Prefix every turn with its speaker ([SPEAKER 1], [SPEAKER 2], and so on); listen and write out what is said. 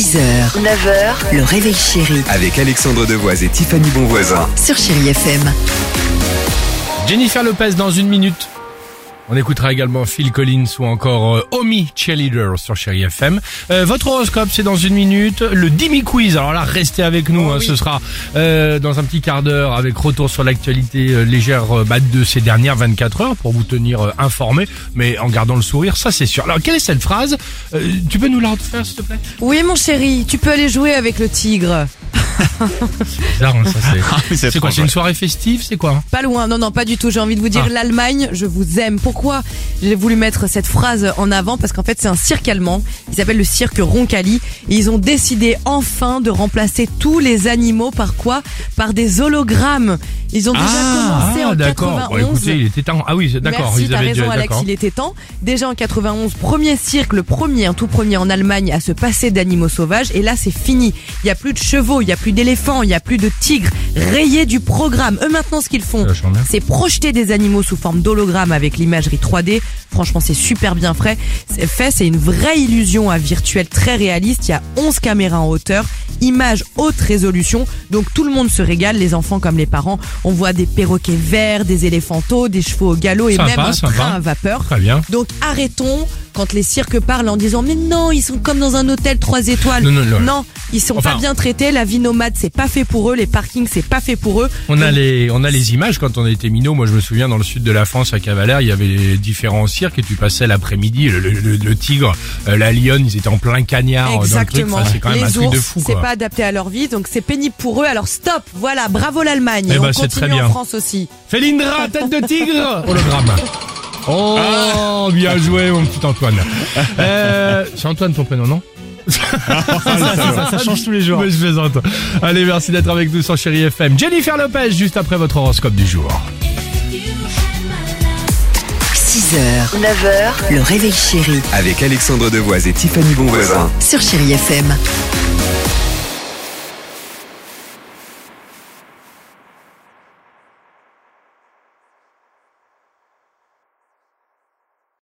[SPEAKER 1] 6h, 9h, le réveil chéri
[SPEAKER 2] Avec Alexandre Devoise et Tiffany Bonvoisin.
[SPEAKER 1] sur Chérie FM.
[SPEAKER 3] Jennifer Lopez dans une minute. On écoutera également Phil Collins ou encore euh, Omi Cheerleader sur Chéri FM. Euh, votre horoscope, c'est dans une minute. Le Dimi Quiz, alors là, restez avec nous. hein, Ce sera euh, dans un petit quart d'heure avec retour sur l'actualité euh, légère euh, bah, de ces dernières 24 heures pour vous tenir euh, informé, mais en gardant le sourire, ça c'est sûr. Alors, quelle est cette phrase? Euh, Tu peux nous la refaire, s'il te plaît?
[SPEAKER 4] Oui, mon chéri, tu peux aller jouer avec le tigre.
[SPEAKER 3] Bizarre, hein, ça c'est. c'est quoi C'est une soirée festive C'est quoi
[SPEAKER 4] Pas loin, non, non, pas du tout. J'ai envie de vous dire,
[SPEAKER 3] Ah.
[SPEAKER 4] l'Allemagne, je vous aime. Pourquoi j'ai voulu mettre cette phrase en avant? Parce qu'en fait, c'est un cirque allemand. Il s'appelle le cirque Roncalli. Et ils ont décidé enfin de remplacer tous les animaux par quoi? Par des hologrammes. Ils ont déjà commencé en
[SPEAKER 3] d'accord.
[SPEAKER 4] 91.
[SPEAKER 3] Bon, écoutez, il était temps. Ah oui, c'est- d'accord.
[SPEAKER 4] Merci,
[SPEAKER 3] ils
[SPEAKER 4] t'as
[SPEAKER 3] avaient
[SPEAKER 4] raison
[SPEAKER 3] déjà-
[SPEAKER 4] Alex,
[SPEAKER 3] d'accord.
[SPEAKER 4] il était temps. Déjà en 91, premier cirque, le premier, un tout premier en Allemagne à se passer d'animaux sauvages. Et là, c'est fini. Il y a plus de chevaux, il y a plus d'éléphants, il y a plus de tigres. Rayés du programme. Eux maintenant, ce qu'ils font,
[SPEAKER 3] C'est bien.
[SPEAKER 4] c'est projeter des animaux sous forme d'hologramme avec l'imagerie 3D. Franchement, c'est super bien fait. C'est fait, c'est une vraie illusion à virtuel très réaliste. Il y a 11 caméras en hauteur, images haute résolution. Donc tout le monde se régale, les enfants comme les parents. On voit des perroquets verts, des éléphantos, des chevaux au galop et
[SPEAKER 3] Sympa,
[SPEAKER 4] même un
[SPEAKER 3] sympa.
[SPEAKER 4] train à vapeur.
[SPEAKER 3] Très bien.
[SPEAKER 4] Donc arrêtons quand les cirques parlent en disant mais non ils sont comme dans un hôtel 3 étoiles.
[SPEAKER 3] Non, non, non.
[SPEAKER 4] ils sont
[SPEAKER 3] Enfin-
[SPEAKER 4] pas bien traités. La vie nomade c'est pas fait pour eux. Les parkings c'est pas fait pour eux.
[SPEAKER 3] On a les, on a les images quand on était minot. Moi, je me souviens dans le sud de la France, à Cavalère, il y avait les différents cirques et tu passais l'après-midi. Le, le- le- le tigre, euh, la lionne, ils étaient en plein cagnard truc.
[SPEAKER 4] Exactement.
[SPEAKER 3] Enfin, c'est quand même
[SPEAKER 4] les
[SPEAKER 3] un truc
[SPEAKER 4] ours,
[SPEAKER 3] de fou,
[SPEAKER 4] c'est pas adapté à leur vie, donc c'est pénible pour eux. Alors stop. Voilà, bravo l'Allemagne.
[SPEAKER 3] Eh
[SPEAKER 4] Et
[SPEAKER 3] ben,
[SPEAKER 4] on
[SPEAKER 3] c'est
[SPEAKER 4] continue
[SPEAKER 3] très bien.
[SPEAKER 4] en France aussi.
[SPEAKER 3] Félindra, tête de tigre, hologramme. Oh, bien joué, mon petit Antoine. Euh, c'est Antoine ton prénom, non ça, change tous les jours. Mais je plaisante. Allez, merci d'être avec nous sur Chéri FM. Jennifer Lopez, juste après votre horoscope du jour.
[SPEAKER 1] 6h, 9h, le réveil chéri
[SPEAKER 2] Avec Alexandre Devoise et Tiffany Bonvoisin.
[SPEAKER 1] sur Chérie FM.